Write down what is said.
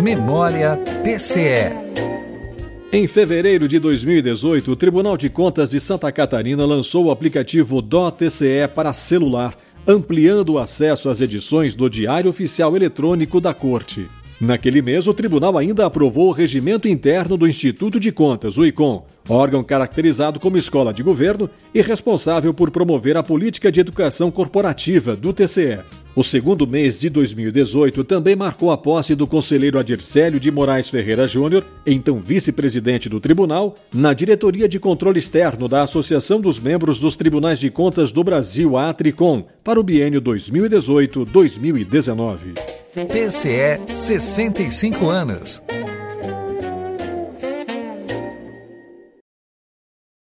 Memória TCE. Em fevereiro de 2018, o Tribunal de Contas de Santa Catarina lançou o aplicativo DOTCE para celular, ampliando o acesso às edições do Diário Oficial Eletrônico da Corte. Naquele mês, o tribunal ainda aprovou o regimento interno do Instituto de Contas, o ICOM, órgão caracterizado como escola de governo e responsável por promover a política de educação corporativa do TCE. O segundo mês de 2018 também marcou a posse do conselheiro Adircélio de Moraes Ferreira Júnior, então vice-presidente do tribunal, na diretoria de controle externo da Associação dos Membros dos Tribunais de Contas do Brasil, Atricom, para o biênio 2018-2019. TCE 65 anos.